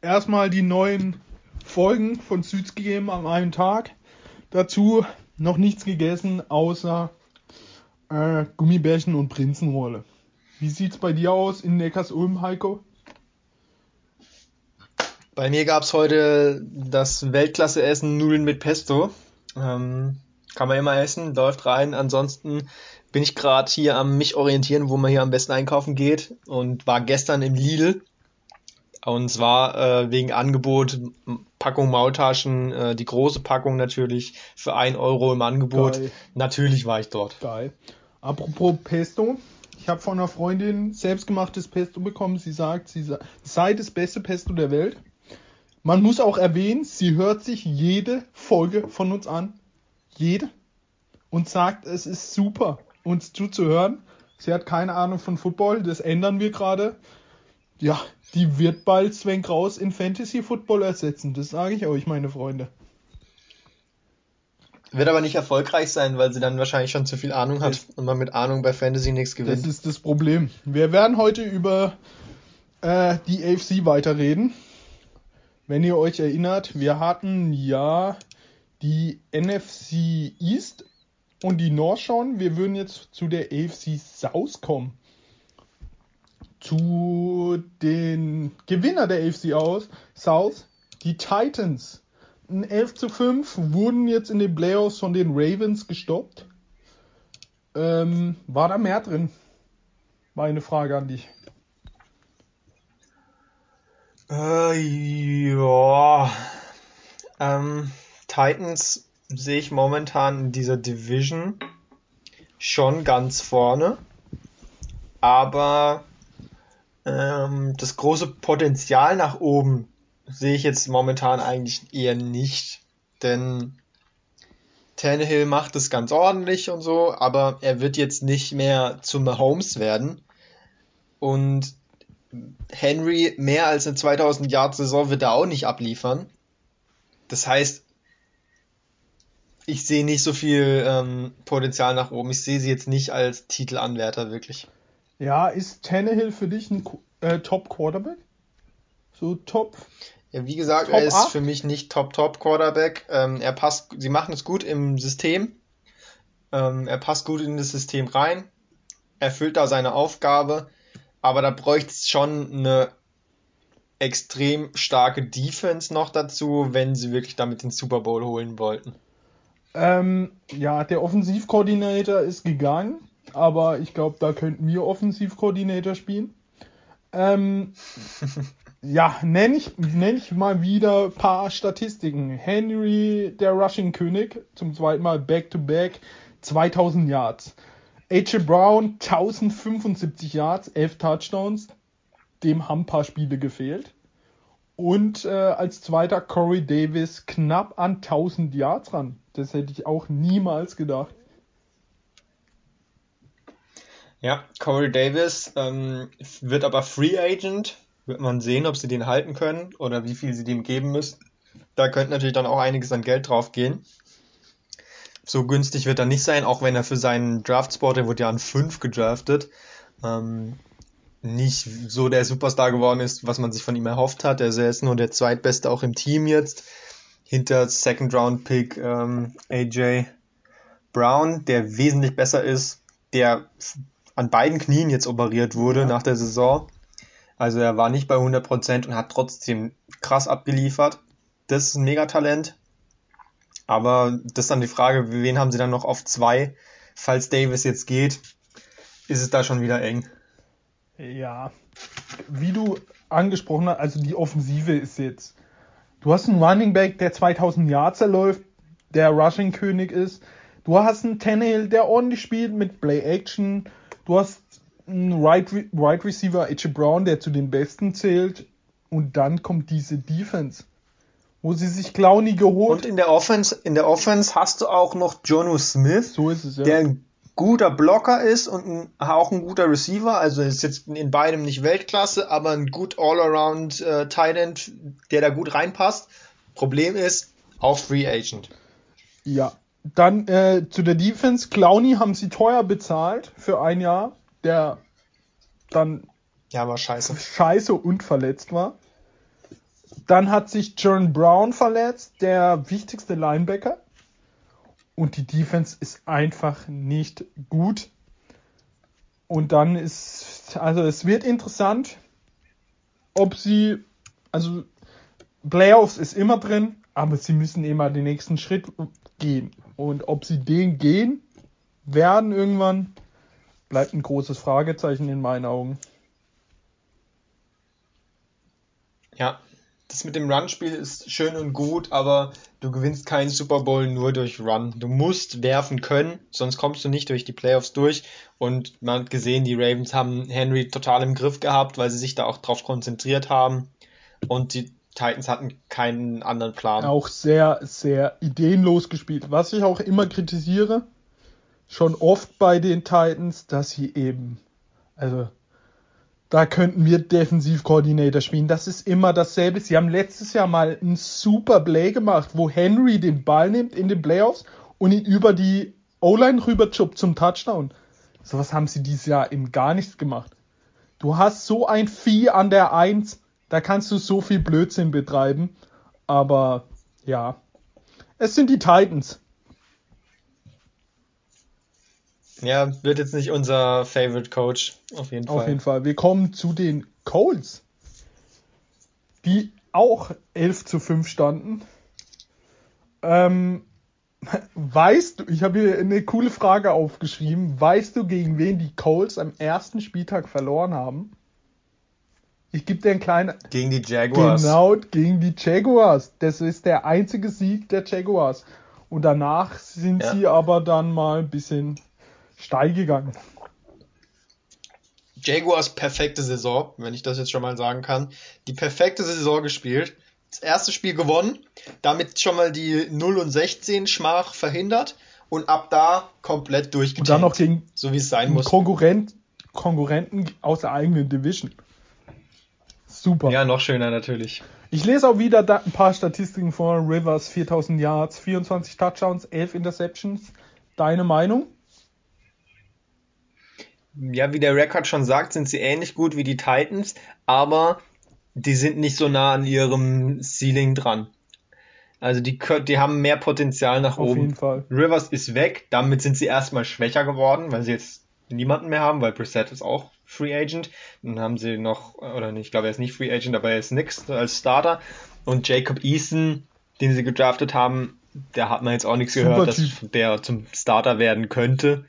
Erstmal die neuen Folgen von Süds gegeben am einen Tag. Dazu noch nichts gegessen, außer äh, Gummibärchen und Prinzenrolle. Wie sieht's bei dir aus in Neckarsulm, Heiko? Bei mir gab's heute das Weltklasse-Essen Nudeln mit Pesto. Ähm, kann man immer essen, läuft rein. Ansonsten bin ich gerade hier am mich orientieren, wo man hier am besten einkaufen geht und war gestern im Lidl. Und zwar äh, wegen Angebot Packung Maultaschen, äh, die große Packung natürlich für ein Euro im Angebot. Geil. Natürlich war ich dort. Geil. Apropos Pesto. Ich habe von einer Freundin selbstgemachtes Pesto bekommen. Sie sagt, sie sei das beste Pesto der Welt. Man muss auch erwähnen, sie hört sich jede Folge von uns an. Jede. Und sagt, es ist super, uns zuzuhören. Sie hat keine Ahnung von Football, das ändern wir gerade. Ja, die wird bald Sven Kraus in Fantasy Football ersetzen. Das sage ich euch, meine Freunde. Wird aber nicht erfolgreich sein, weil sie dann wahrscheinlich schon zu viel Ahnung hat und man mit Ahnung bei Fantasy nichts Das gewinnt. ist das Problem. Wir werden heute über äh, die AFC weiterreden. Wenn ihr euch erinnert, wir hatten ja die NFC East und die North schon. Wir würden jetzt zu der AFC South kommen. Zu den Gewinner der AFC aus, South, die Titans. Ein 11 zu 5 wurden jetzt in den Playoffs von den Ravens gestoppt. Ähm, war da mehr drin? Meine Frage an dich. Äh, ja. Ähm, Titans sehe ich momentan in dieser Division schon ganz vorne. Aber ähm, das große Potenzial nach oben sehe ich jetzt momentan eigentlich eher nicht. Denn Tannehill macht es ganz ordentlich und so, aber er wird jetzt nicht mehr zum Mahomes werden. Und Henry mehr als eine 2000 Yard Saison wird er auch nicht abliefern. Das heißt, ich sehe nicht so viel ähm, Potenzial nach oben. Ich sehe sie jetzt nicht als Titelanwärter wirklich. Ja, ist Tannehill für dich ein äh, Top Quarterback? So Top? Ja, wie gesagt, Top er ist acht? für mich nicht Top Top Quarterback. Ähm, er passt, sie machen es gut im System. Ähm, er passt gut in das System rein. Erfüllt da seine Aufgabe. Aber da bräuchte es schon eine extrem starke Defense noch dazu, wenn sie wirklich damit den Super Bowl holen wollten. Ähm, ja, der Offensivkoordinator ist gegangen, aber ich glaube, da könnten wir Offensivkoordinator spielen. Ähm, ja, nenne ich, nenn ich mal wieder ein paar Statistiken. Henry, der Rushing König, zum zweiten Mal Back-to-Back, 2000 Yards. AJ Brown, 1075 Yards, 11 Touchdowns. Dem haben ein paar Spiele gefehlt. Und äh, als zweiter Corey Davis knapp an 1000 Yards ran. Das hätte ich auch niemals gedacht. Ja, Corey Davis ähm, wird aber Free Agent. Wird man sehen, ob sie den halten können oder wie viel sie dem geben müssen. Da könnte natürlich dann auch einiges an Geld drauf gehen. So günstig wird er nicht sein, auch wenn er für seinen Draftspot, der wurde ja an 5 gedraftet, ähm, nicht so der Superstar geworden ist, was man sich von ihm erhofft hat. Er ist nur der zweitbeste auch im Team jetzt. Hinter Second Round Pick ähm, AJ Brown, der wesentlich besser ist, der an beiden Knien jetzt operiert wurde Ja. nach der Saison. Also er war nicht bei 100% und hat trotzdem krass abgeliefert. Das ist ein Megatalent. Aber das ist dann die Frage, wen haben sie dann noch auf zwei? Falls Davis jetzt geht, ist es da schon wieder eng. Ja, wie du angesprochen hast, also die Offensive ist jetzt. Du hast einen Running Back, der 2000 Yards erläuft, der Rushing König ist. Du hast einen Tannehill, der ordentlich spielt mit Play Action. Du hast einen Right, Re- Right Receiver, AJ Brown, der zu den Besten zählt. Und dann kommt diese Defense, wo sie sich Clowny geholt. Und in der Offense, in der Offense hast du auch noch Jonu Smith, so es ja. der ein guter Blocker ist und ein, auch ein guter Receiver. Also ist jetzt in beidem nicht Weltklasse, aber ein gut All-Around äh, Tight End, der da gut reinpasst. Problem ist, auch Free Agent. Ja, dann äh, zu der Defense. Clowny haben sie teuer bezahlt für ein Jahr, der dann Ja, war scheiße. scheiße und verletzt war. Dann hat sich John Brown verletzt, der wichtigste Linebacker. Und die Defense ist einfach nicht gut. Und dann ist, also es wird interessant, ob sie, also Playoffs ist immer drin, aber sie müssen immer den nächsten Schritt gehen. Und ob sie den gehen werden irgendwann, bleibt ein großes Fragezeichen in meinen Augen. Ja, das mit dem Run-Spiel ist schön und gut, aber du gewinnst keinen Super Bowl nur durch Run. Du musst werfen können, sonst kommst du nicht durch die Playoffs durch. Und man hat gesehen, die Ravens haben Henry total im Griff gehabt, weil sie sich da auch drauf konzentriert haben. Und die Titans hatten keinen anderen Plan. Auch sehr, sehr ideenlos gespielt. Was ich auch immer kritisiere, schon oft bei den Titans, dass sie eben, also da könnten wir Defensivkoordinator spielen. Das ist immer dasselbe. Sie haben letztes Jahr mal ein super Play gemacht, wo Henry den Ball nimmt in den Playoffs und ihn über die O-Line rüber zum Touchdown. Sowas haben sie dieses Jahr eben gar nichts gemacht. Du hast so ein Vieh an der Eins, da kannst du so viel Blödsinn betreiben. Aber ja, es sind die Titans. Ja, wird jetzt nicht unser Favorite Coach, auf jeden Fall. Auf jeden Fall. Wir kommen zu den Colts, die auch 11 zu 5 standen. Ähm, weißt du, ich habe hier eine coole Frage aufgeschrieben. Weißt du, gegen wen die Colts am ersten Spieltag verloren haben? Ich gebe dir einen kleinen. Gegen die Jaguars. Genau, gegen die Jaguars. Das ist der einzige Sieg der Jaguars. Und danach sind ja. sie aber dann mal ein bisschen steil gegangen. Jaguars perfekte Saison, wenn ich das jetzt schon mal sagen kann. Die perfekte Saison gespielt. Das erste Spiel gewonnen, damit schon mal die 0 und 16 Schmach verhindert und ab da komplett durchgetankt. Und dann noch gegen so wie es sein muss. Konkurrent, Konkurrenten aus der eigenen Division. Super. Ja, noch schöner natürlich. Ich lese auch wieder ein paar Statistiken von Rivers, 4000 Yards, 24 Touchdowns, 11 Interceptions. Deine Meinung? ja, wie der Rekord schon sagt, sind sie ähnlich gut wie die Titans, aber die sind nicht so nah an ihrem Ceiling dran. Also die, die haben mehr Potenzial nach Auf oben. Jeden Fall. Rivers ist weg, damit sind sie erstmal schwächer geworden, weil sie jetzt niemanden mehr haben, weil Brissett ist auch Free Agent. Dann haben sie noch, oder ich glaube, er ist nicht Free Agent, aber er ist nix als Starter. Und Jacob Eason, den sie gedraftet haben, der hat man jetzt auch nichts gehört, dass der zum Starter werden könnte.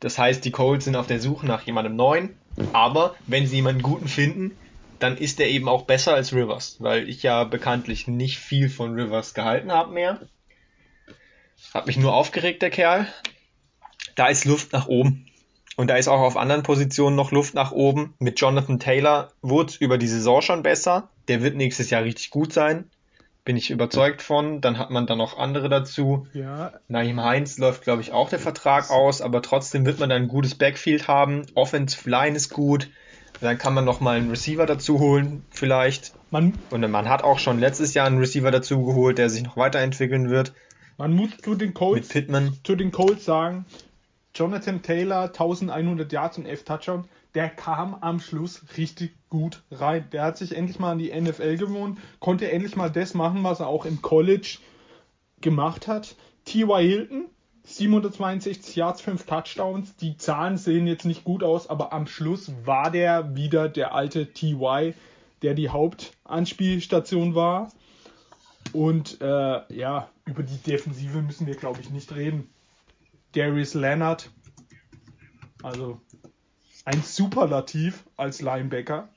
Das heißt, die Colts sind auf der Suche nach jemandem neuen, aber wenn sie jemanden guten finden, dann ist er eben auch besser als Rivers, weil ich ja bekanntlich nicht viel von Rivers gehalten habe mehr. Hat mich nur aufgeregt, der Kerl. Da ist Luft nach oben. Und da ist auch auf anderen Positionen noch Luft nach oben. Mit Jonathan Taylor wurde es über die Saison schon besser. Der wird nächstes Jahr richtig gut sein bin ich überzeugt von. Dann hat man da noch andere dazu. Ja. Naim Heinz läuft, glaube ich, auch der Vertrag aus, aber trotzdem wird man dann ein gutes Backfield haben. Offensive Line ist gut. Dann kann man noch mal einen Receiver dazu holen, vielleicht. Man, Und man hat auch schon letztes Jahr einen Receiver dazu geholt, der sich noch weiterentwickeln wird. Man muss zu den Colts, zu den Colts sagen, Jonathan Taylor 1100 Yards und 11 Touchdowns der kam am Schluss richtig gut rein. Der hat sich endlich mal an die NFL gewohnt, konnte endlich mal das machen, was er auch im College gemacht hat. T.Y. Hilton, 762 Yards, 5 Touchdowns. Die Zahlen sehen jetzt nicht gut aus, aber am Schluss war der wieder der alte T.Y., der die Hauptanspielstation war. Und äh, ja, über die Defensive müssen wir, glaube ich, nicht reden. Darius Leonard, also ein Superlativ als Linebacker.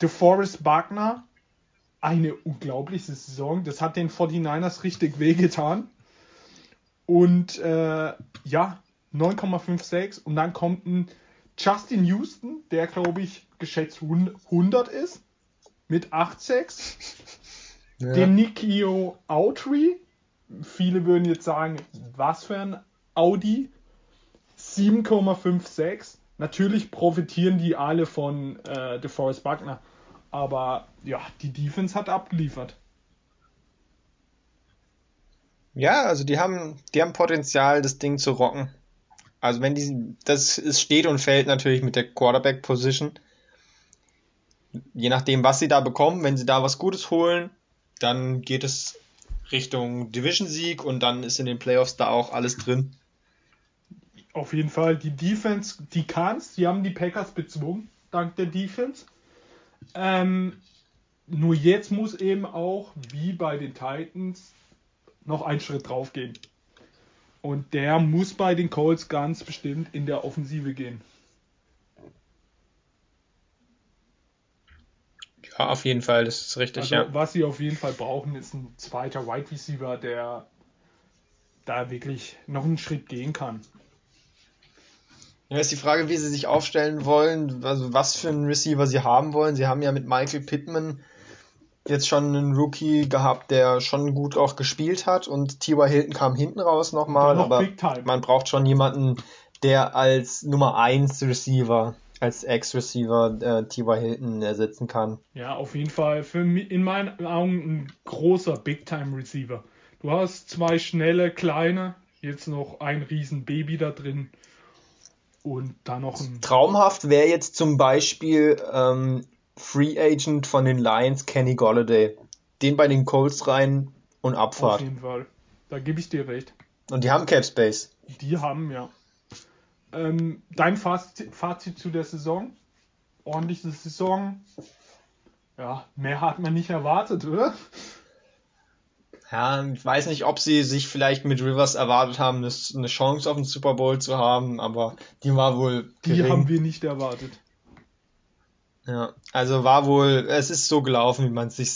DeForest Wagner, eine unglaubliche Saison. Das hat den 49ers richtig wehgetan. Und äh, ja, 9,56. Und dann kommt ein Justin Houston, der glaube ich geschätzt 100 ist, mit 8,6. Ja. Den Nikio Autry, viele würden jetzt sagen, was für ein Audi, 7,56. Natürlich profitieren die alle von äh, DeForest Buckner, aber ja, die Defense hat abgeliefert. Ja, also die haben, die haben Potenzial, das Ding zu rocken. Also wenn die, das es steht und fällt natürlich mit der Quarterback Position. Je nachdem, was sie da bekommen, wenn sie da was Gutes holen, dann geht es Richtung Division-Sieg und dann ist in den Playoffs da auch alles drin. Auf jeden Fall, die Defense, die kann's, die haben die Packers bezwungen, dank der Defense. Ähm, nur jetzt muss eben auch, wie bei den Titans, noch ein Schritt drauf gehen. Und der muss bei den Colts ganz bestimmt in der Offensive gehen. Ja, auf jeden Fall, das ist richtig, Also, ja. was sie auf jeden Fall brauchen, ist ein zweiter Wide Receiver, der da wirklich noch einen Schritt gehen kann. Ja, ist die Frage, wie sie sich aufstellen wollen, also was für einen Receiver sie haben wollen. Sie haben ja mit Michael Pittman jetzt schon einen Rookie gehabt, der schon gut auch gespielt hat und T.Y. Hilton kam hinten raus nochmal, Noch aber man braucht schon jemanden, der als Nummer 1 Receiver, als Ex-Receiver äh, T.Y. Hilton ersetzen kann. Ja, auf jeden Fall für mich in meinen Augen ein großer Big Time Receiver. Du hast zwei schnelle, kleine, jetzt noch ein riesen Baby da drin und dann noch ein Traumhaft wäre jetzt zum Beispiel ähm, Free Agent von den Lions, Kenny Golladay. Den bei den Colts rein und auf Abfahrt. jeden Fall. Da gebe ich dir recht. Und die haben Cap Space. Die haben ja. Ähm, dein Fazit, Fazit zu der Saison? Ordentliche Saison. Ja, mehr hat man nicht erwartet, oder? Ja, ich weiß nicht, ob sie sich vielleicht mit Rivers erwartet haben, eine Chance auf den Super Bowl zu haben, aber die war wohl Die gering. haben wir nicht erwartet. Ja, also war wohl, es ist so gelaufen, wie man es sich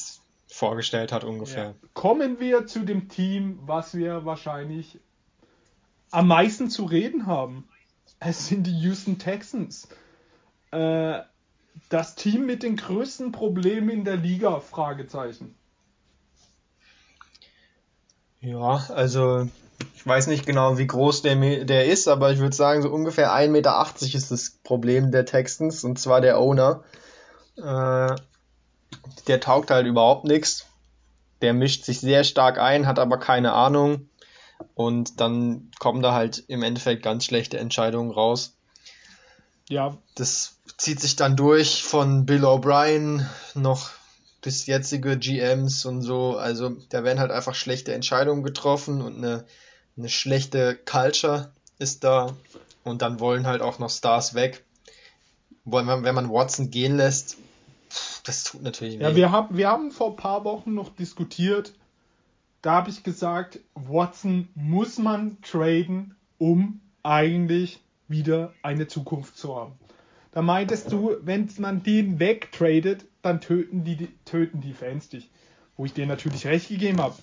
vorgestellt hat ungefähr. Ja. Kommen wir zu dem Team, was wir wahrscheinlich am meisten zu reden haben. Es sind die Houston Texans. Äh, das Team mit den größten Problemen in der Liga? Fragezeichen. Ja, also ich weiß nicht genau, wie groß der, der ist, aber ich würde sagen, so ungefähr 1,80 Meter ist das Problem der Texans, und zwar der Owner. Äh, der taugt halt überhaupt nichts. Der mischt sich sehr stark ein, hat aber keine Ahnung. Und dann kommen da halt im Endeffekt ganz schlechte Entscheidungen raus. Ja, Das zieht sich dann durch von Bill O'Brien noch bis jetzige GMs und so. Also da werden halt einfach schlechte Entscheidungen getroffen und eine, eine schlechte Culture ist da. Und dann wollen halt auch noch Stars weg. Wenn man, Watson gehen lässt, das tut natürlich weh. ja wir, haben, wir haben vor ein paar Wochen noch diskutiert. Da habe ich gesagt, Watson muss man traden, um eigentlich wieder eine Zukunft zu haben. Da meintest du, wenn man den wegtradet, dann töten die, töten die Fans dich. Wo ich dir natürlich recht gegeben habe.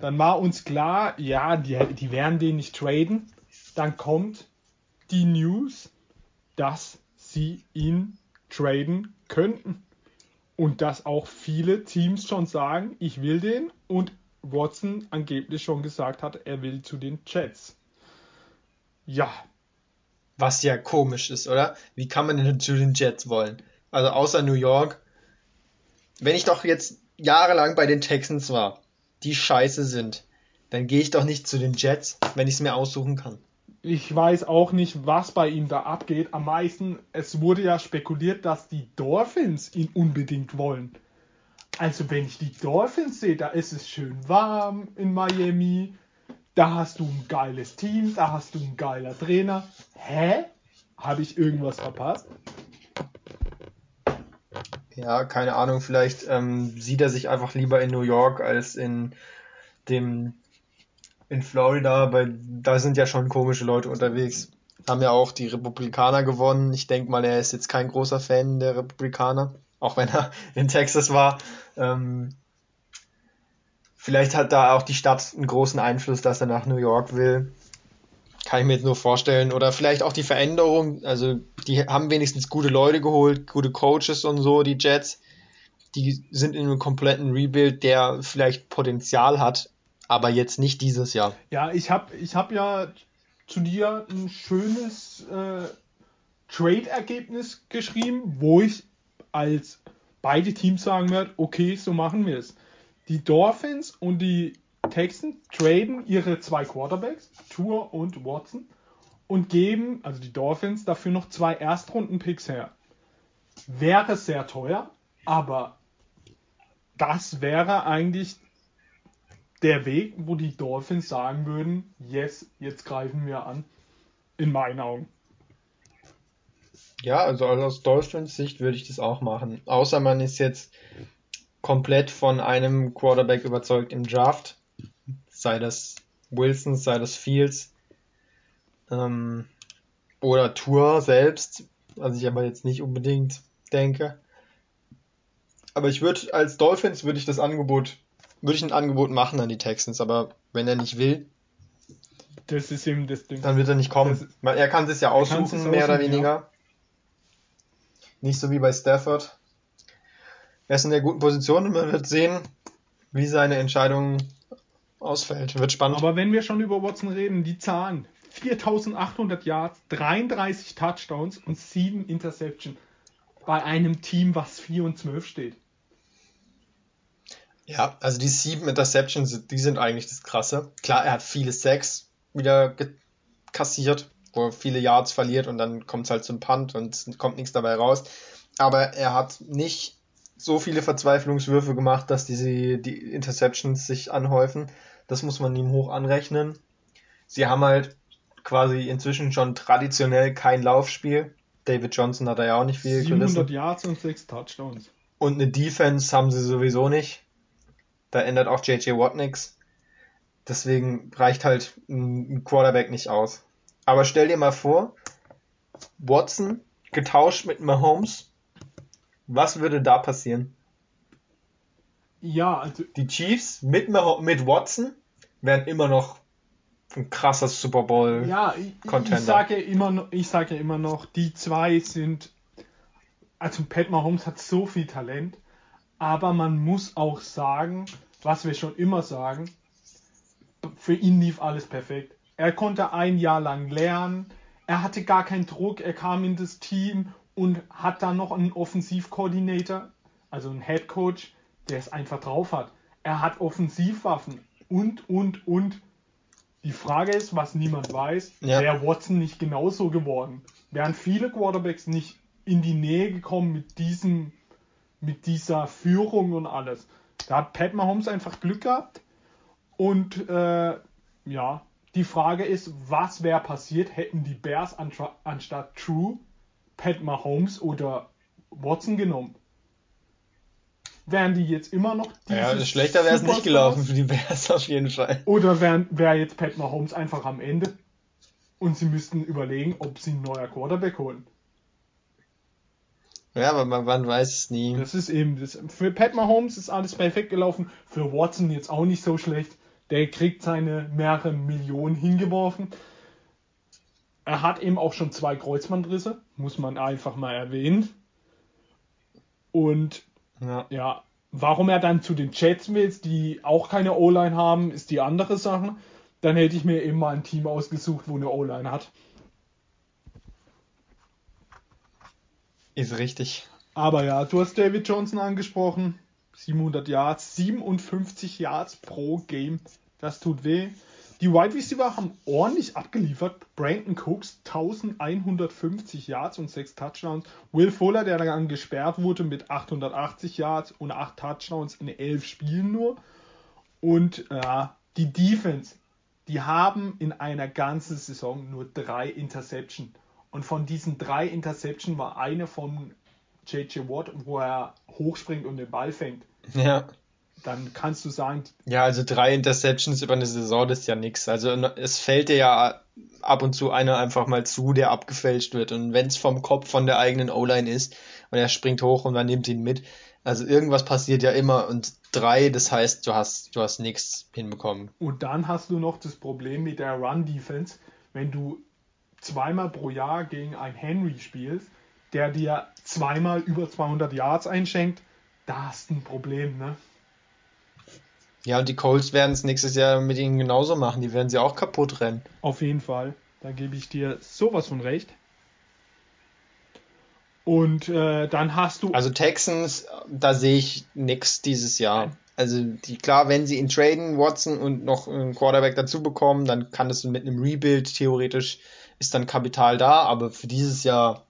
Dann war uns klar, ja, die, die werden den nicht traden. Dann kommt die News, dass sie ihn traden könnten. Und dass auch viele Teams schon sagen, ich will den. Und Watson angeblich schon gesagt hat, er will zu den Jets. Ja, Was ja komisch ist, oder? Wie kann man denn zu den Jets wollen? Also außer New York. Wenn ich doch jetzt jahrelang bei den Texans war, die scheiße sind, dann gehe ich doch nicht zu den Jets, wenn ich es mir aussuchen kann. ich weiß auch nicht, was bei ihm da abgeht. Am meisten, es wurde ja spekuliert, dass die Dolphins ihn unbedingt wollen. Also wenn ich die Dolphins sehe, da ist es schön warm in Miami. Da hast du ein geiles Team, da hast du einen geiler Trainer. Hä? Habe ich irgendwas verpasst? Ja, keine Ahnung, vielleicht ähm, sieht er sich einfach lieber in New York als in dem in Florida, weil da sind ja schon komische Leute unterwegs. Haben ja auch die Republikaner gewonnen. Ich denke mal, er ist jetzt kein großer Fan der Republikaner, auch wenn er in Texas war. Ähm, vielleicht hat da auch die Stadt einen großen Einfluss, dass er nach New York will. Kann ich mir jetzt nur vorstellen. Oder vielleicht auch die Veränderung. Also, die haben wenigstens gute Leute geholt, gute Coaches und so, die Jets. Die sind in einem kompletten Rebuild, der vielleicht Potenzial hat, aber jetzt nicht dieses Jahr. Ja, ich habe ich hab ja zu dir ein schönes äh, Trade-Ergebnis geschrieben, wo ich als beide Teams sagen werde, okay, so machen wir es. Die Dolphins und die Texans traden ihre zwei Quarterbacks, Tour und Watson, und geben, also die Dolphins, dafür noch zwei Erstrunden-Picks her. Wäre sehr teuer, aber das wäre eigentlich der Weg, wo die Dolphins sagen würden, yes, jetzt greifen wir an. In meinen Augen. Ja, also aus Dolphins Sicht würde ich das auch machen. Außer man ist jetzt komplett von einem Quarterback überzeugt im Draft. Sei das Wilson, sei das Fields. Ähm, oder Tour selbst. Was ich aber jetzt nicht unbedingt denke. Aber ich würde, als Dolphins würde ich das Angebot, würde ich ein Angebot machen an die Texans, aber wenn er nicht will, das ist eben das Ding. Dann wird er nicht kommen. Das, er kann es ja aussuchen, mehr oder weniger. Ja. Nicht so wie bei Stafford. Er ist in der guten Position und man wird sehen, wie seine Entscheidung ausfällt. Wird spannend. Aber wenn wir schon über Watson reden, die Zahlen. 4800 Yards, 33 Touchdowns und 7 Interception bei einem Team, was 4 und 12 steht. Ja, also die 7 Interceptions, die sind eigentlich das Krasse. Klar, er hat viele Sacks wieder kassiert, wo er viele Yards verliert und dann kommt es halt zum Punt und kommt nichts dabei raus. Aber er hat nicht so viele Verzweiflungswürfe gemacht, dass diese die Interceptions sich anhäufen. Das muss man ihm hoch anrechnen. Sie haben halt quasi inzwischen schon traditionell kein Laufspiel. David Johnson hat da ja auch nicht viel 700 gerissen. Yards und 6 Touchdowns. Und eine Defense haben sie sowieso nicht. Da ändert auch JJ Watt nichts. Deswegen reicht halt ein Quarterback nicht aus. Aber stell dir mal vor, Watson getauscht mit Mahomes. Was würde da passieren? Ja, also die Chiefs mit, mit Watson wären immer noch ein krasser Super Bowl ja, Contender. Ich sage immer, ich sage immer noch, die zwei sind, also Pat Mahomes hat so viel Talent, aber man muss auch sagen, was wir schon immer sagen, für ihn lief alles perfekt. Er konnte ein Jahr lang lernen. Er hatte gar keinen Druck. Er kam in das Team und hat dann noch einen Offensivkoordinator, also einen Head Coach, der es einfach drauf hat. Er hat Offensivwaffen und, und, und. Die Frage ist, was niemand weiß, ja. wäre Watson nicht genauso geworden? Wären viele Quarterbacks nicht in die Nähe gekommen mit diesem, mit dieser Führung und alles? Da hat Pat Mahomes einfach Glück gehabt. Und äh, ja, die Frage ist, was wäre passiert, hätten die Bears anstatt True Pat Mahomes oder Watson genommen? Wären die jetzt immer noch Ja, schlechter wäre es nicht gelaufen für die Bears auf jeden Fall. Oder wäre wär jetzt Pat Mahomes einfach am Ende und sie müssten überlegen, ob sie ein neuer Quarterback holen. Ja, aber man, man weiß es nie. Das ist eben, das, für Pat Mahomes ist alles perfekt gelaufen, für Watson jetzt auch nicht so schlecht. Der kriegt seine mehrere Millionen hingeworfen. Er hat eben auch schon zwei Kreuzbandrisse, muss man einfach mal erwähnen. Und ja. ja, warum er dann zu den Jets will, die auch keine O-Line haben, ist die andere Sache. Dann hätte ich mir eben mal ein Team ausgesucht, wo eine O-Line hat. Ist richtig. Aber ja, du hast David Johnson angesprochen. 700 Yards, 57 Yards pro Game. Das tut weh. Die Wide Receiver haben ordentlich abgeliefert. Brandon Cooks 1150 Yards und 6 Touchdowns. Will Fuller, der dann gesperrt wurde mit 880 Yards und 8 Touchdowns in 11 Spielen nur. Und äh, die Defense, die haben in einer ganzen Saison nur 3 Interception. Und von diesen 3 Interception war eine von JJ Watt, wo er hochspringt und den Ball fängt. Ja. Dann kannst du sagen. Ja, also drei Interceptions über eine Saison, das ist ja nichts. Also es fällt dir ja ab und zu einer einfach mal zu, der abgefälscht wird. Und wenn es vom Kopf von der eigenen O-Line ist und er springt hoch und man nimmt ihn mit. Also irgendwas passiert ja immer und drei, das heißt, du hast, du hast nichts hinbekommen. Und dann hast du noch das Problem mit der Run-Defense, wenn du zweimal pro Jahr gegen ein Henry spielst, der dir zweimal über 200 Yards einschenkt, da hast du ein Problem, ne? Ja, und die Colts werden es nächstes Jahr mit ihnen genauso machen. Die werden sie auch kaputt rennen. Auf jeden Fall. Da gebe ich dir sowas von recht. Und äh, dann hast du. Also Texans, da sehe ich nichts dieses Jahr. Also die, klar, wenn sie ihn traden, Watson und noch einen Quarterback dazu bekommen, dann kann es mit einem Rebuild theoretisch ist dann Kapital da, aber für dieses Jahr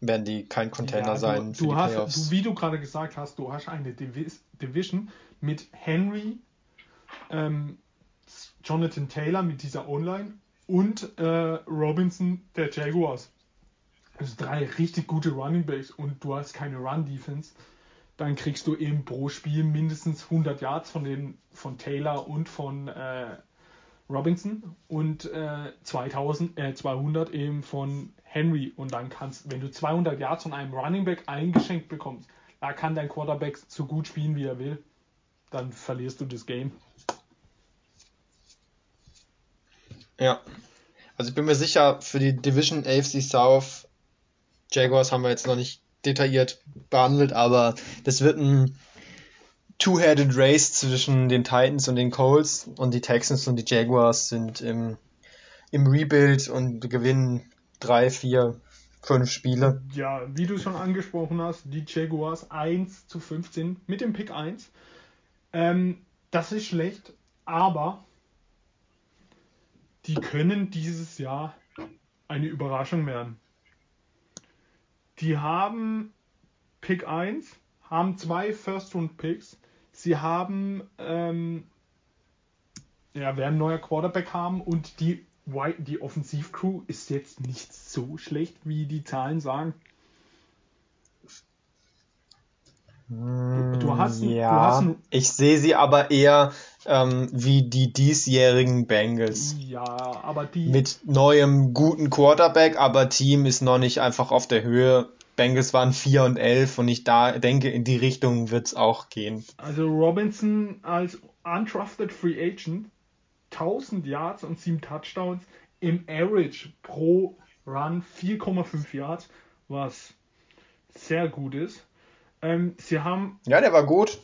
werden die kein Contender ja, sein. Du, du hast, du, wie du gerade gesagt hast, du hast eine Divis Division mit Henry, ähm, Jonathan Taylor mit dieser Online und äh, Robinson der Jaguars. Also drei richtig gute Running Backs und du hast keine Run Defense. Dann kriegst du eben pro Spiel mindestens 100 Yards von den von Taylor und von äh, Robinson und äh, 2000, äh, 200 eben von Henry. Und dann kannst, wenn du 200 Yards von einem Running Back eingeschenkt bekommst, da kann dein Quarterback so gut spielen, wie er will. Dann verlierst du das Game. Ja. Also ich bin mir sicher, für die Division AFC South Jaguars haben wir jetzt noch nicht detailliert behandelt, aber das wird ein Two-Headed Race zwischen den Titans und den Colts und die Texans und die Jaguars sind im, im Rebuild und gewinnen drei, vier, fünf Spiele. Ja, wie du schon angesprochen hast, die Jaguars 1 zu 15 mit dem Pick 1. Ähm, das ist schlecht, aber die können dieses Jahr eine Überraschung werden. Die haben Pick 1, haben zwei First-Round-Picks. Sie haben, ähm, ja, werden neuer Quarterback haben und die, die Offensivcrew ist jetzt nicht so schlecht, wie die Zahlen sagen. Du, du hast, ja, du hast ein, ich sehe sie aber eher ähm, wie die diesjährigen Bengals. Ja, aber die. Mit neuem guten Quarterback, aber Team ist noch nicht einfach auf der Höhe. Bengals waren 4 und 11 und ich da denke, in die Richtung wird es auch gehen. Also Robinson als untrusted Free Agent, 1000 Yards und 7 Touchdowns, im Average pro Run 4,5 Yards, was sehr gut ist. Ähm, sie haben. Ja, der war gut.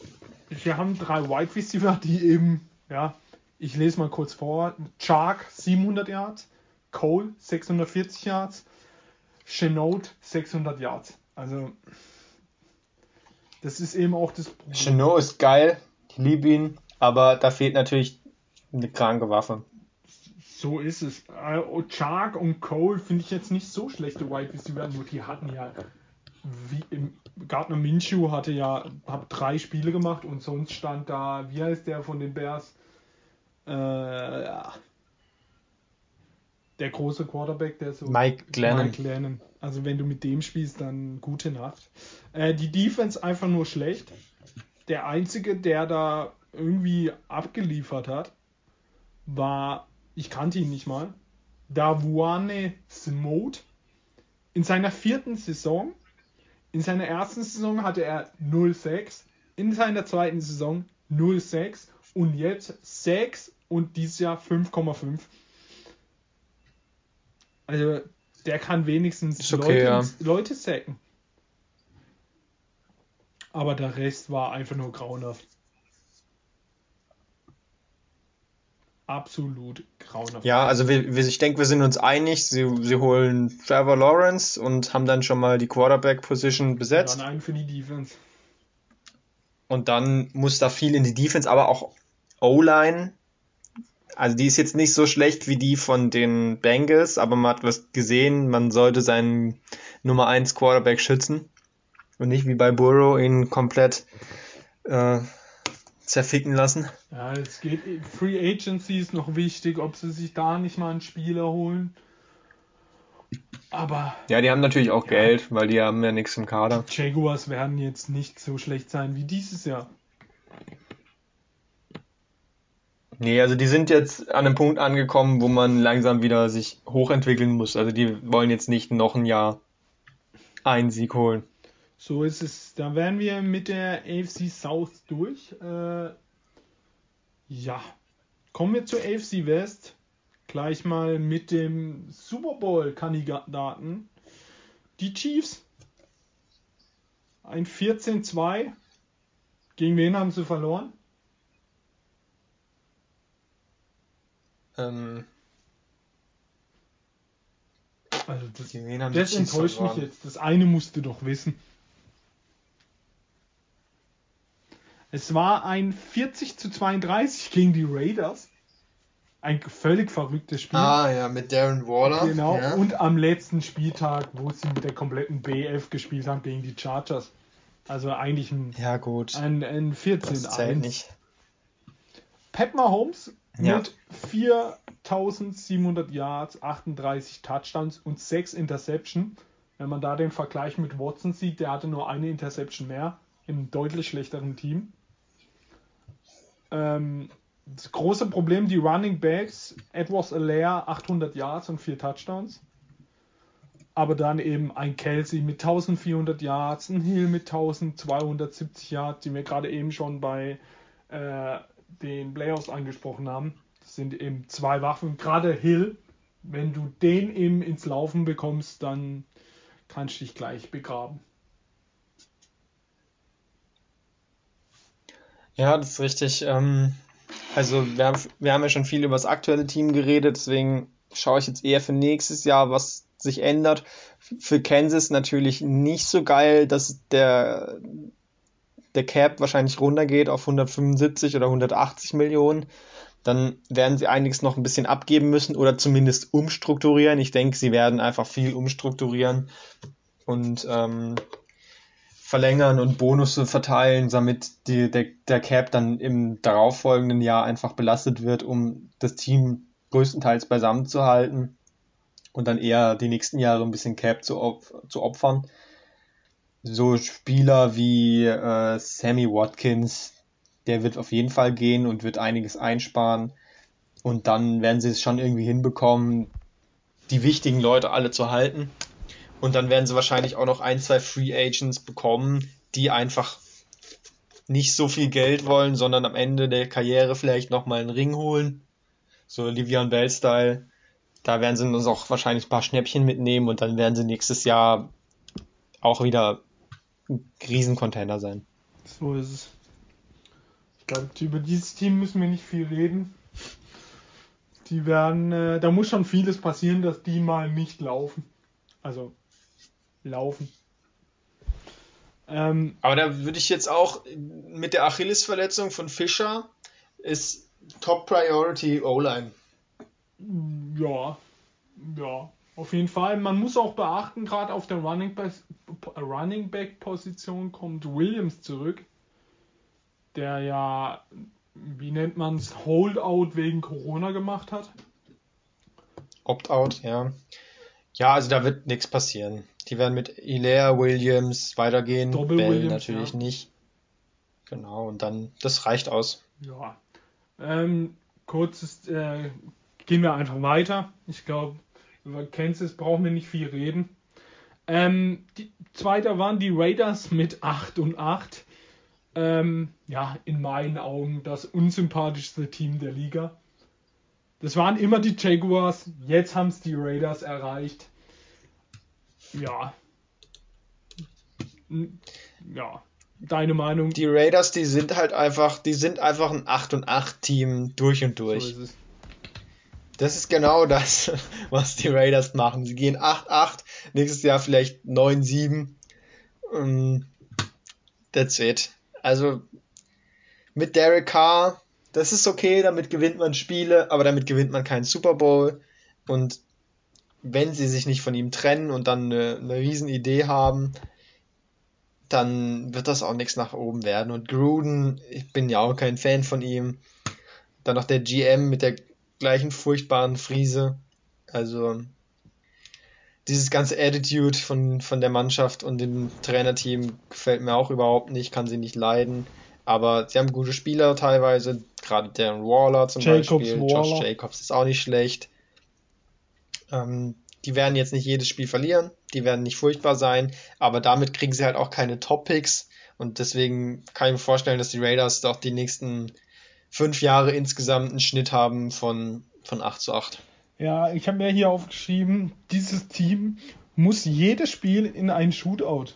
Sie haben drei Wide Receiver, die eben, ja, ich lese mal kurz vor: Chark 700 Yards, Cole 640 Yards, Chenault 600 Yards. Also, das ist eben auch das Problem. Chenault ist geil, ich liebe ihn, aber da fehlt natürlich eine kranke Waffe. So ist es. Äh, Chark und Cole finde ich jetzt nicht so schlechte Wide Receiver, nur die hatten ja wie im Gardner Minshew hatte ja hab drei Spiele gemacht und sonst stand da, wie heißt der von den Bears? Äh, ja. Der große Quarterback, der so. Mike Glennon. Mike Glennon. Also wenn du mit dem spielst, dann gute Nacht. Äh, die Defense einfach nur schlecht. Der einzige, der da irgendwie abgeliefert hat, war, ich kannte ihn nicht mal, Davuane Smote. In seiner vierten Saison in seiner ersten Saison hatte er 0,6, in seiner zweiten Saison 0,6 und jetzt 6 und dieses Jahr 5,5. Also der kann wenigstens okay, Leute, ja. Leute sacken. Aber der Rest war einfach nur grauenhaft. Absolut grauenhaft. Ja, also wir, wir, ich denke, wir sind uns einig. Sie, sie holen Trevor Lawrence und haben dann schon mal die Quarterback-Position besetzt. Und dann einen für die Defense. Und dann muss da viel in die Defense, aber auch O-Line. Also die ist jetzt nicht so schlecht wie die von den Bengals, aber man hat was gesehen, man sollte seinen Nummer 1 Quarterback schützen. Und nicht wie bei Burrow ihn komplett äh, zerficken lassen. Ja, es geht. Free Agency ist noch wichtig, ob sie sich da nicht mal einen Spieler holen. Aber. Ja, die haben natürlich auch ja, Geld, weil die haben ja nichts im Kader. Die Jaguars werden jetzt nicht so schlecht sein wie dieses Jahr. Nee, also die sind jetzt an einem Punkt angekommen, wo man langsam wieder sich hochentwickeln muss. Also die wollen jetzt nicht noch ein Jahr einen Sieg holen. So ist es. Da wären wir mit der AFC South durch. Äh, ja. Kommen wir zur AFC West. Gleich mal mit dem Super Bowl-Kandidaten. Die Chiefs. Ein 14-2. Gegen wen haben sie verloren? Ähm. Also das, das enttäuscht mich jetzt. Das eine musst du doch wissen. Es war ein 40 zu 32 gegen die Raiders. ein völlig verrücktes Spiel. Ah ja, mit Darren Waller. Genau, ja. und am letzten Spieltag, wo sie mit der kompletten BF gespielt haben gegen die Chargers. Also eigentlich ein, ja, gut. ein, ein 14 das zählt nicht. Pat Mahomes Ja. mit 4700 Yards, 38 Touchdowns und 6 Interception. Wenn man da den Vergleich mit Watson sieht, der hatte nur eine Interception mehr im deutlich schlechteren Team. Ähm, das große Problem, die Running Backs, Edwards Alaire 800 Yards und 4 Touchdowns. Aber dann eben ein Kelsey mit 1400 Yards, ein Hill mit 1270 Yards, die wir gerade eben schon bei äh, den Playoffs angesprochen haben. Das sind eben zwei Waffen. Gerade Hill, wenn du den eben ins Laufen bekommst, dann kannst du dich gleich begraben. Ja, das ist richtig. Ähm, also wir haben, wir haben ja schon viel über das aktuelle Team geredet, deswegen schaue ich jetzt eher für nächstes Jahr, was sich ändert. Für Kansas natürlich nicht so geil, dass der, der Cap wahrscheinlich runtergeht auf 175 oder 180 Millionen. Dann werden sie einiges noch ein bisschen abgeben müssen oder zumindest umstrukturieren. Ich denke, sie werden einfach viel umstrukturieren und ähm, verlängern und Bonusse verteilen, damit die, der, der Cap dann im darauffolgenden Jahr einfach belastet wird, um das Team größtenteils beisammen zu halten und dann eher die nächsten Jahre ein bisschen Cap zu, op zu opfern. So Spieler wie äh, Sammy Watkins, der wird auf jeden Fall gehen und wird einiges einsparen. Und dann werden sie es schon irgendwie hinbekommen, die wichtigen Leute alle zu halten. Und dann werden sie wahrscheinlich auch noch ein, zwei Free Agents bekommen, die einfach nicht so viel Geld wollen, sondern am Ende der Karriere vielleicht nochmal einen Ring holen. So Livian Bell-Style. Da werden sie uns auch wahrscheinlich ein paar Schnäppchen mitnehmen und dann werden sie nächstes Jahr auch wieder ein Riesencontainer sein. So ist es. Ich glaube, über dieses Team müssen wir nicht viel reden. Die werden, äh, da muss schon vieles passieren, dass die mal nicht laufen. Also laufen. Ähm, Aber da würde ich jetzt auch mit der Achillesverletzung von Fischer ist Top Priority O-Line. ja, ja, auf jeden Fall. Man muss auch beachten, gerade auf der Running Back, Running Back Position kommt Williams zurück, der ja, wie nennt man es, Holdout wegen Corona gemacht hat. Opt-out, ja. Ja, also da wird nichts passieren. Die werden mit Hilaire Williams weitergehen. Doppel Bell Williams, natürlich ja. nicht. Genau, und dann, das reicht aus. Ja. Ähm, kurzes, äh, gehen wir einfach weiter. Ich glaube, über Kansas brauchen wir nicht viel reden. Ähm, die Zweiter waren die Raiders mit 8 und 8. Ähm, ja, in meinen Augen das unsympathischste Team der Liga. Das waren immer die Jaguars, jetzt haben es die Raiders erreicht. Ja. Ja. Deine Meinung? Die Raiders, die sind halt einfach, die sind einfach ein 8 und 8 Team durch und so durch. ist es. Das ist genau das, was die Raiders machen. Sie gehen 8-8, nächstes Jahr vielleicht 9-7. Um, that's it. Also mit Derek Carr, das ist okay, damit gewinnt man Spiele, aber damit gewinnt man keinen Super Bowl. Und wenn sie sich nicht von ihm trennen und dann eine, eine riesen Idee haben, dann wird das auch nichts nach oben werden. Und Gruden, ich bin ja auch kein Fan von ihm. Dann noch der GM mit der gleichen furchtbaren Friese. Also dieses ganze Attitude von, von der Mannschaft und dem Trainerteam gefällt mir auch überhaupt nicht, kann sie nicht leiden. Aber sie haben gute Spieler teilweise, gerade Darren Waller zum Jacobs Beispiel. Josh Waller. Jacobs ist auch nicht schlecht. Ähm, die werden jetzt nicht jedes Spiel verlieren, die werden nicht furchtbar sein, aber damit kriegen sie halt auch keine Top-Picks und deswegen kann ich mir vorstellen, dass die Raiders doch die nächsten fünf Jahre insgesamt einen Schnitt haben von, von 8 zu 8. Ja, ich habe mir hier aufgeschrieben, dieses Team muss jedes Spiel in ein Shootout.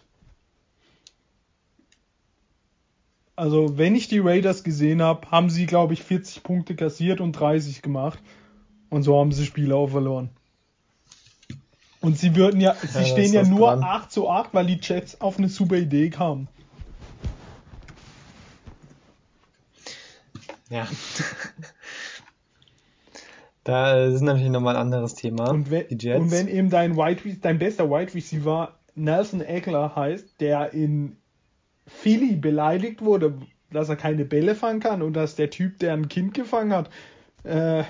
Also, wenn ich die Raiders gesehen habe, haben sie, glaube ich, 40 Punkte kassiert und 30 gemacht. Und so haben sie Spiele auch verloren. Und sie würden ja, sie da stehen ja nur dran. 8 zu 8, weil die Jets auf eine super Idee kamen. Ja. Da ist natürlich nochmal ein anderes Thema. Und wenn, und wenn eben dein, Wide, dein bester Wide Receiver Nelson Eckler heißt, der in Philly beleidigt wurde, dass er keine Bälle fangen kann und dass der Typ, der ein Kind gefangen hat, äh,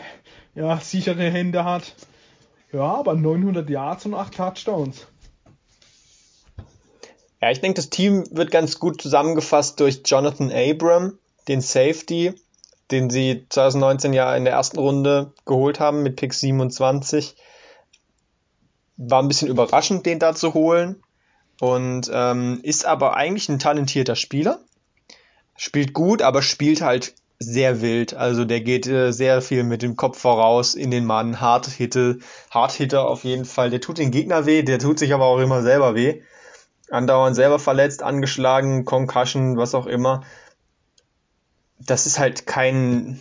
ja, sichere Hände hat. Ja, aber 900 Yards und 8 Touchdowns. Ja, ich denke, das Team wird ganz gut zusammengefasst durch Jonathan Abram, den Safety, den sie 2019 ja in der ersten Runde geholt haben mit Pick 27. War ein bisschen überraschend, den da zu holen. Und ähm, ist aber eigentlich ein talentierter Spieler. Spielt gut, aber spielt halt sehr wild. Also der geht äh, sehr viel mit dem Kopf voraus in den Mann. Hard Hitte, Hard Hitter auf jeden Fall. Der tut den Gegner weh, der tut sich aber auch immer selber weh. Andauernd selber verletzt, angeschlagen, Concussion, was auch immer. Das ist halt kein,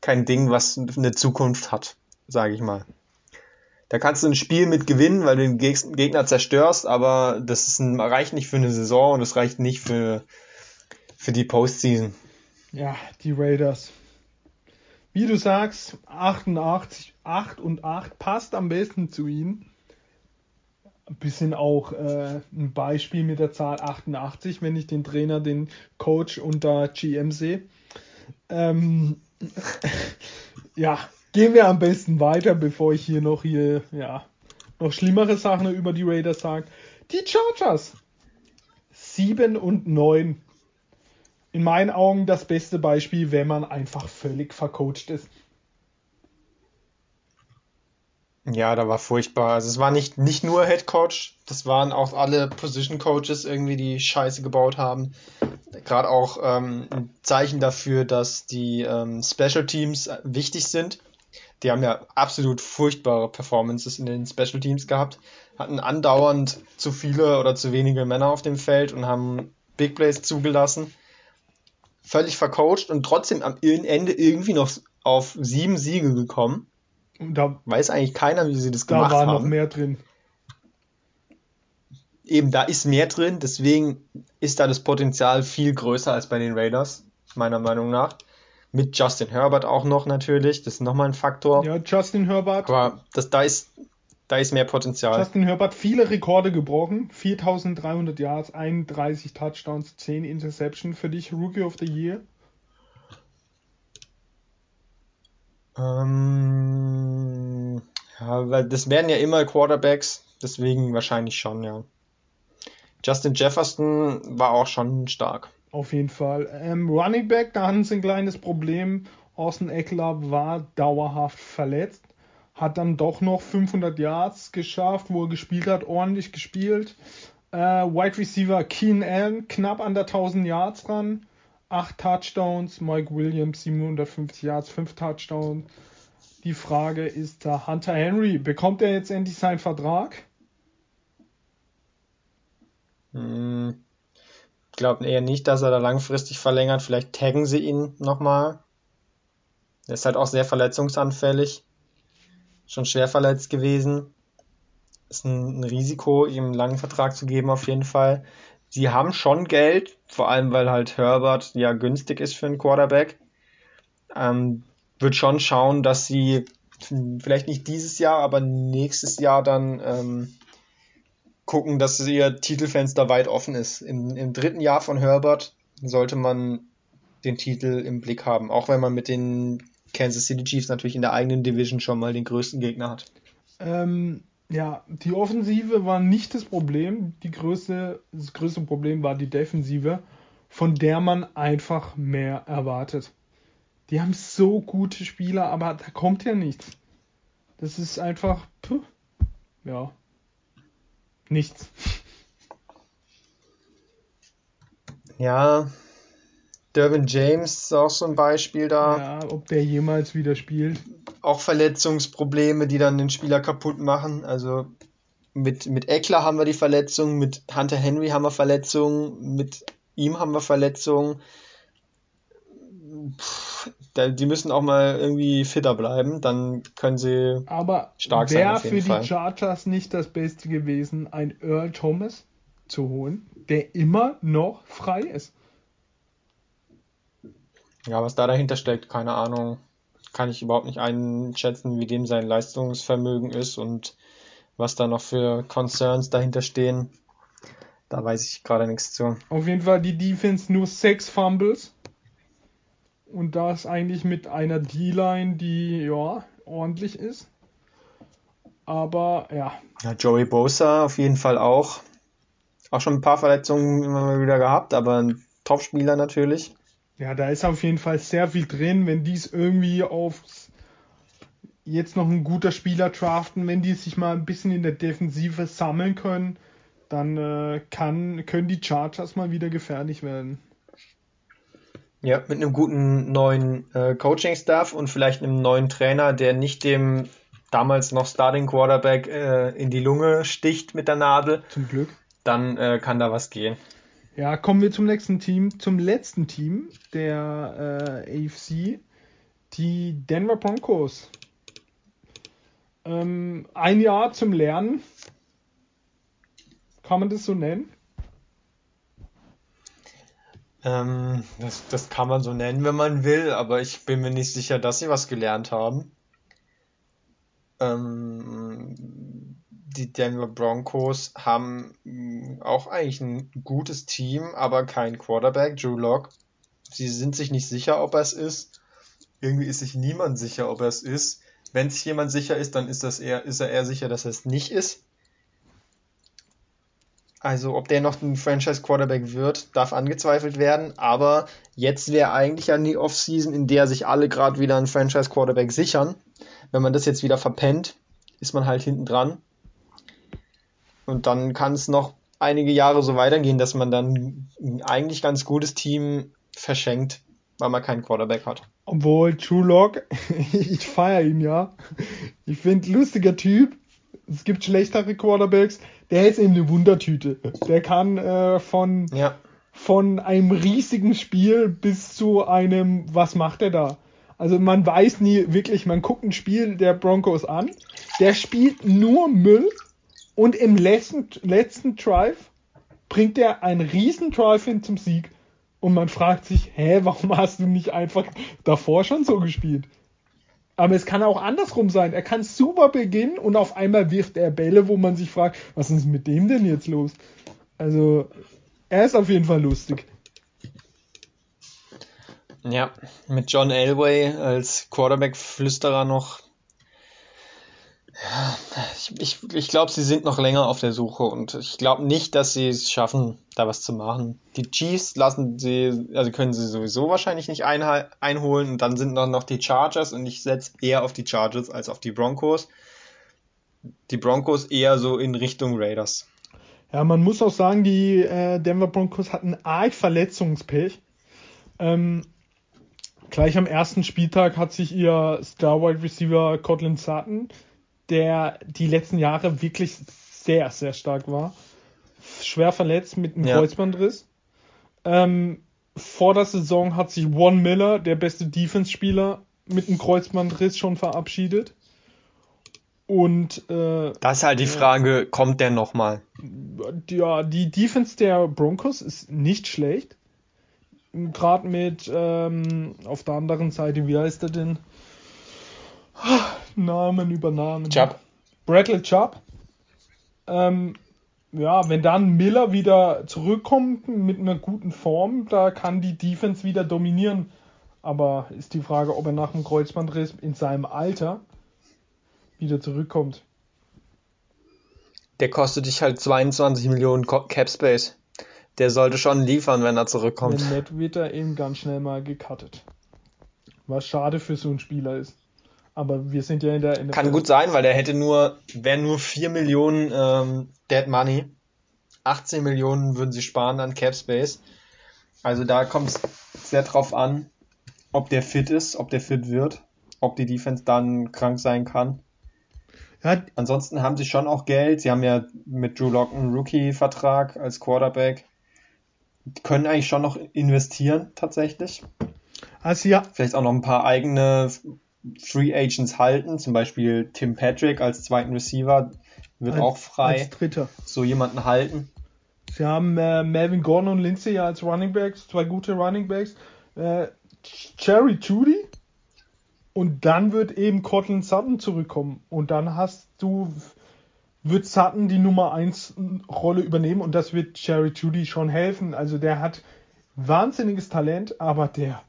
kein Ding, was eine Zukunft hat, sage ich mal. Da kannst du ein Spiel mit gewinnen, weil du den Gegner zerstörst, aber das ein, reicht nicht für eine Saison und es reicht nicht für, für die Postseason. Ja, die Raiders. Wie du sagst, 88, 8 und 8 passt am besten zu ihnen. Ein bisschen auch äh, ein Beispiel mit der Zahl 88, wenn ich den Trainer, den Coach und da GM sehe. Ähm, ja, gehen wir am besten weiter, bevor ich hier noch hier, ja, noch schlimmere Sachen über die Raiders sage. Die Chargers. 7 und 9 in meinen Augen das beste Beispiel, wenn man einfach völlig vercoacht ist. Ja, da war furchtbar. Also es war nicht, nicht nur Head Coach, das waren auch alle Position Coaches irgendwie, die Scheiße gebaut haben. Gerade auch ähm, ein Zeichen dafür, dass die ähm, Special Teams wichtig sind. Die haben ja absolut furchtbare Performances in den Special Teams gehabt, hatten andauernd zu viele oder zu wenige Männer auf dem Feld und haben Big Plays zugelassen völlig vercoacht und trotzdem am Ende irgendwie noch auf sieben Siege gekommen. Und da weiß eigentlich keiner, wie sie das gemacht haben. Da war noch mehr drin. Eben, da ist mehr drin, deswegen ist da das Potenzial viel größer als bei den Raiders, meiner Meinung nach. Mit Justin Herbert auch noch natürlich, das ist nochmal ein Faktor. Ja, Justin Herbert. Aber das, da ist da ist mehr Potenzial. Justin Herbert viele Rekorde gebrochen. 4300 Yards, 31 Touchdowns, 10 Interception. Für dich Rookie of the Year? Ähm, ja, weil das werden ja immer Quarterbacks, deswegen wahrscheinlich schon, ja. Justin Jefferson war auch schon stark. Auf jeden Fall. Ähm, Running Back, da hatten sie ein kleines Problem. Austin Eckler war dauerhaft verletzt hat dann doch noch 500 Yards geschafft, wo er gespielt hat, ordentlich gespielt. Äh, Wide Receiver Keen Allen knapp an der 1000 Yards ran, 8 Touchdowns, Mike Williams 750 Yards, 5 Touchdowns. Die Frage ist da Hunter Henry, bekommt er jetzt endlich seinen Vertrag? Hm, ich glaube eher nicht, dass er da langfristig verlängert. Vielleicht taggen sie ihn nochmal. Er ist halt auch sehr verletzungsanfällig schon schwer verletzt gewesen. Ist ein, ein Risiko, ihm einen langen Vertrag zu geben, auf jeden Fall. Sie haben schon Geld, vor allem weil halt Herbert ja günstig ist für einen Quarterback. Ähm, wird schon schauen, dass sie vielleicht nicht dieses Jahr, aber nächstes Jahr dann ähm, gucken, dass ihr Titelfenster weit offen ist. Im, Im dritten Jahr von Herbert sollte man den Titel im Blick haben, auch wenn man mit den Kansas City Chiefs natürlich in der eigenen Division schon mal den größten Gegner hat. Ähm, ja, die Offensive war nicht das Problem. Die größte, das größte Problem war die Defensive, von der man einfach mehr erwartet. Die haben so gute Spieler, aber da kommt ja nichts. Das ist einfach, puh, ja, nichts. Ja, Dervin James ist auch so ein Beispiel da. Ja, ob der jemals wieder spielt. Auch Verletzungsprobleme, die dann den Spieler kaputt machen. Also mit, mit Eckler haben wir die Verletzung, mit Hunter Henry haben wir Verletzungen, mit ihm haben wir Verletzungen. die müssen auch mal irgendwie fitter bleiben, dann können sie Aber stark sein. Aber wäre für Fall. die Chargers nicht das Beste gewesen, ein Earl Thomas zu holen, der immer noch frei ist? Ja, was da dahinter steckt, keine Ahnung. kann ich überhaupt nicht einschätzen, wie dem sein Leistungsvermögen ist und was da noch für Concerns dahinter stehen. Da weiß ich gerade nichts zu. Auf jeden Fall die Defense nur sechs Fumbles. Und das eigentlich mit einer D-Line, die ja ordentlich ist. Aber ja. ja. Joey Bosa auf jeden Fall auch. Auch schon ein paar Verletzungen immer wieder gehabt, aber ein Topspieler natürlich. Ja, da ist auf jeden Fall sehr viel drin, wenn die es irgendwie auf jetzt noch ein guter Spieler draften, wenn die sich mal ein bisschen in der Defensive sammeln können, dann äh, kann, können die Chargers mal wieder gefährlich werden. Ja, mit einem guten neuen äh, Coaching-Staff und vielleicht einem neuen Trainer, der nicht dem damals noch Starting Quarterback äh, in die Lunge sticht mit der Nadel. Zum Glück. Dann äh, kann da was gehen. Ja, kommen wir zum nächsten Team, zum letzten Team der äh, AFC, die Denver Broncos. Ähm, ein Jahr zum Lernen. Kann man das so nennen? Ähm, das, das kann man so nennen, wenn man will, aber ich bin mir nicht sicher, dass sie was gelernt haben. Ähm, die Denver Broncos haben mm, auch eigentlich ein gutes Team, aber kein Quarterback, Drew Lock. Sie sind sich nicht sicher, ob er es ist. Irgendwie ist sich niemand sicher, ob er es ist. Wenn sich jemand sicher ist, dann ist, das eher, ist er eher sicher, dass er es nicht ist. Also ob der noch ein Franchise Quarterback wird, darf angezweifelt werden. Aber jetzt wäre eigentlich an die Offseason, in der sich alle gerade wieder einen Franchise Quarterback sichern. Wenn man das jetzt wieder verpennt, ist man halt hinten dran. Und dann kann es noch einige Jahre so weitergehen, dass man dann ein eigentlich ganz gutes Team verschenkt, weil man keinen Quarterback hat. Obwohl True Lock, ich feiere ihn ja. Ich finde, lustiger Typ. Es gibt schlechtere Quarterbacks. Der ist eben eine Wundertüte. Der kann äh, von, ja. von einem riesigen Spiel bis zu einem, was macht er da? Also man weiß nie wirklich, man guckt ein Spiel der Broncos an. Der spielt nur Müll und im letzten, letzten Drive bringt er einen riesen Drive hin zum Sieg. Und man fragt sich, hä, warum hast du nicht einfach davor schon so gespielt? Aber es kann auch andersrum sein. Er kann super beginnen und auf einmal wirft er Bälle, wo man sich fragt, was ist mit dem denn jetzt los? Also, er ist auf jeden Fall lustig. Ja, mit John Elway als Quarterback-Flüsterer noch ja, ich, ich, ich glaube, sie sind noch länger auf der Suche und ich glaube nicht, dass sie es schaffen, da was zu machen. Die Chiefs lassen sie, also können sie sowieso wahrscheinlich nicht einholen und dann sind noch, noch die Chargers und ich setze eher auf die Chargers als auf die Broncos. Die Broncos eher so in Richtung Raiders. Ja, man muss auch sagen, die äh, Denver Broncos hatten arg Verletzungspech. Ähm, gleich am ersten Spieltag hat sich ihr Star Wide Receiver Cortland Sutton der die letzten Jahre wirklich sehr, sehr stark war. Schwer verletzt mit einem ja. Kreuzbandriss. Ähm, vor der Saison hat sich One Miller, der beste Defense-Spieler, mit einem Kreuzbandriss schon verabschiedet. Und äh, das ist halt die Frage, äh, kommt der nochmal? Ja, die Defense der Broncos ist nicht schlecht. Gerade mit ähm, auf der anderen Seite, wie heißt er denn? Namen über Namen. Chubb. Bradley Chubb. Ähm, ja, wenn dann Miller wieder zurückkommt mit einer guten Form, da kann die Defense wieder dominieren. Aber ist die Frage, ob er nach dem Kreuzbandriss in seinem Alter wieder zurückkommt. Der kostet dich halt 22 Millionen Cap Space. Der sollte schon liefern, wenn er zurückkommt. Wenn nicht, wird er eben ganz schnell mal gecuttet. Was schade für so einen Spieler ist. Aber wir sind ja in der. In der Kann gut sein, weil der hätte nur, wären nur 4 Millionen ähm, Dead Money. 18 Millionen würden sie sparen an Cap Space. Also da kommt es sehr drauf an, ob der fit ist, ob der fit wird, ob die Defense dann krank sein kann. Ja. Ansonsten haben sie schon auch Geld. Sie haben ja mit Drew Lock einen Rookie-Vertrag als Quarterback. Die können eigentlich schon noch investieren, tatsächlich. Also ja. Vielleicht auch noch ein paar eigene Free Agents halten, zum Beispiel Tim Patrick als zweiten Receiver wird als, auch frei. Als Dritter. So jemanden halten. Sie haben äh, Melvin Gordon und Lindsay als Running Backs, zwei gute Running Backs. Äh, Cherry Judy Und dann wird eben Cortland Sutton zurückkommen. Und dann hast du, wird Sutton die Nummer 1 Rolle übernehmen und das wird Jerry Judy schon helfen. Also der hat wahnsinniges Talent, aber der,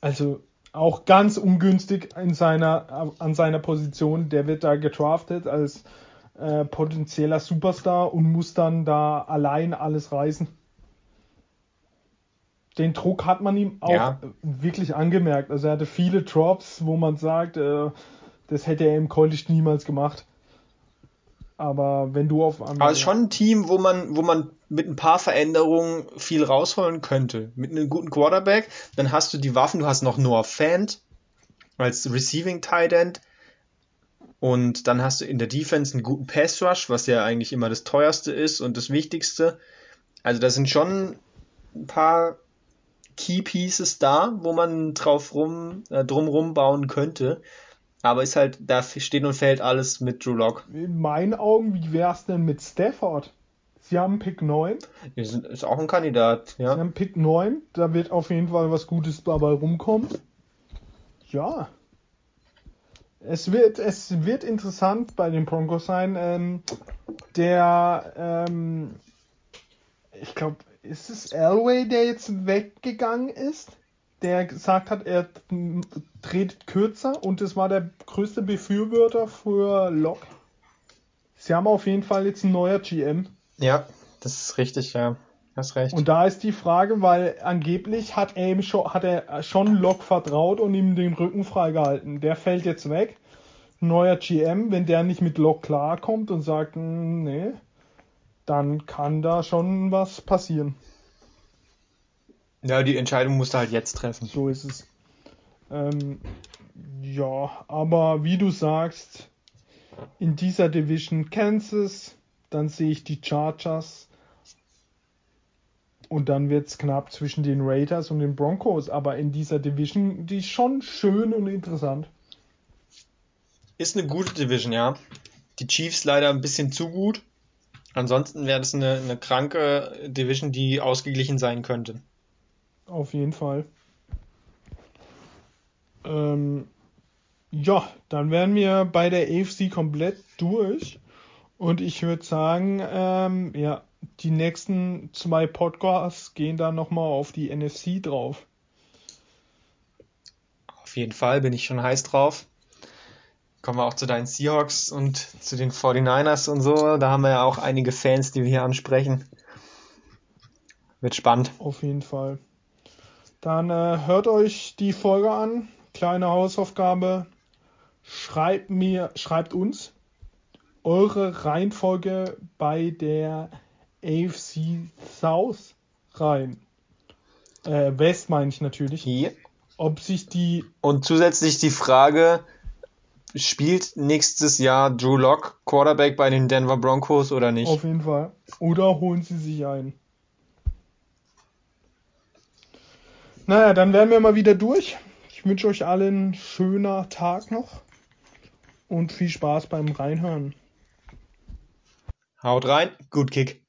also auch ganz ungünstig in seiner, an seiner Position, der wird da gedraftet als äh, potenzieller Superstar und muss dann da allein alles reißen den Druck hat man ihm auch ja. wirklich angemerkt. Also er hatte viele Drops, wo man sagt, äh, das hätte er im College niemals gemacht. Aber wenn du auf Aber es ist schon ein Team, wo man, wo man mit ein paar Veränderungen viel rausholen könnte. Mit einem guten Quarterback, dann hast du die Waffen, du hast noch Noah Fant als Receiving Tight End. Und dann hast du in der Defense einen guten Pass Rush, was ja eigentlich immer das teuerste ist und das Wichtigste. Also da sind schon ein paar Key Pieces da, wo man drauf rum, äh, drumrum bauen könnte. Aber ist halt, da steht und fällt alles mit Drew Lock. In meinen Augen, wie wär's denn mit Stafford? Sie haben Pick 9. Ist, ist auch ein Kandidat, ja. Sie haben Pick 9, da wird auf jeden Fall was Gutes dabei rumkommen. Ja. Es wird, es wird interessant bei den Broncos sein. Ähm, der, ähm, ich glaube, ist es Elway, der jetzt weggegangen ist? Der gesagt hat, er dreht kürzer und es war der größte Befürworter für Lok. Sie haben auf jeden Fall jetzt ein neuer GM. Ja, das ist richtig, ja. Hast recht. Und da ist die Frage, weil angeblich hat er, ihm schon, hat er schon Lok vertraut und ihm den Rücken freigehalten. Der fällt jetzt weg. Neuer GM, wenn der nicht mit Lok klarkommt und sagt, hm, nee, dann kann da schon was passieren. Ja, die Entscheidung musst du halt jetzt treffen. So ist es. Ähm, ja, aber wie du sagst, in dieser Division Kansas, dann sehe ich die Chargers und dann wird es knapp zwischen den Raiders und den Broncos, aber in dieser Division, die ist schon schön und interessant. Ist eine gute Division, ja. Die Chiefs leider ein bisschen zu gut. Ansonsten wäre das eine, eine kranke Division, die ausgeglichen sein könnte. Auf jeden Fall. Ähm, ja, dann wären wir bei der AFC komplett durch. Und ich würde sagen, ähm, ja, die nächsten zwei Podcasts gehen dann nochmal auf die NFC drauf. Auf jeden Fall bin ich schon heiß drauf kommen wir auch zu deinen Seahawks und zu den 49ers und so. Da haben wir ja auch einige Fans, die wir hier ansprechen. Wird spannend. Auf jeden Fall. Dann äh, hört euch die Folge an. Kleine Hausaufgabe. Schreibt mir, schreibt uns eure Reihenfolge bei der AFC South rein. Äh, West meine ich natürlich. Hier. Ob sich die. Und zusätzlich die Frage, spielt nächstes Jahr Drew Lock Quarterback bei den Denver Broncos oder nicht? Auf jeden Fall. Oder holen sie sich ein. Naja, dann wären wir mal wieder durch. Ich wünsche euch allen einen schönen Tag noch und viel Spaß beim Reinhören. Haut rein, gut Kick.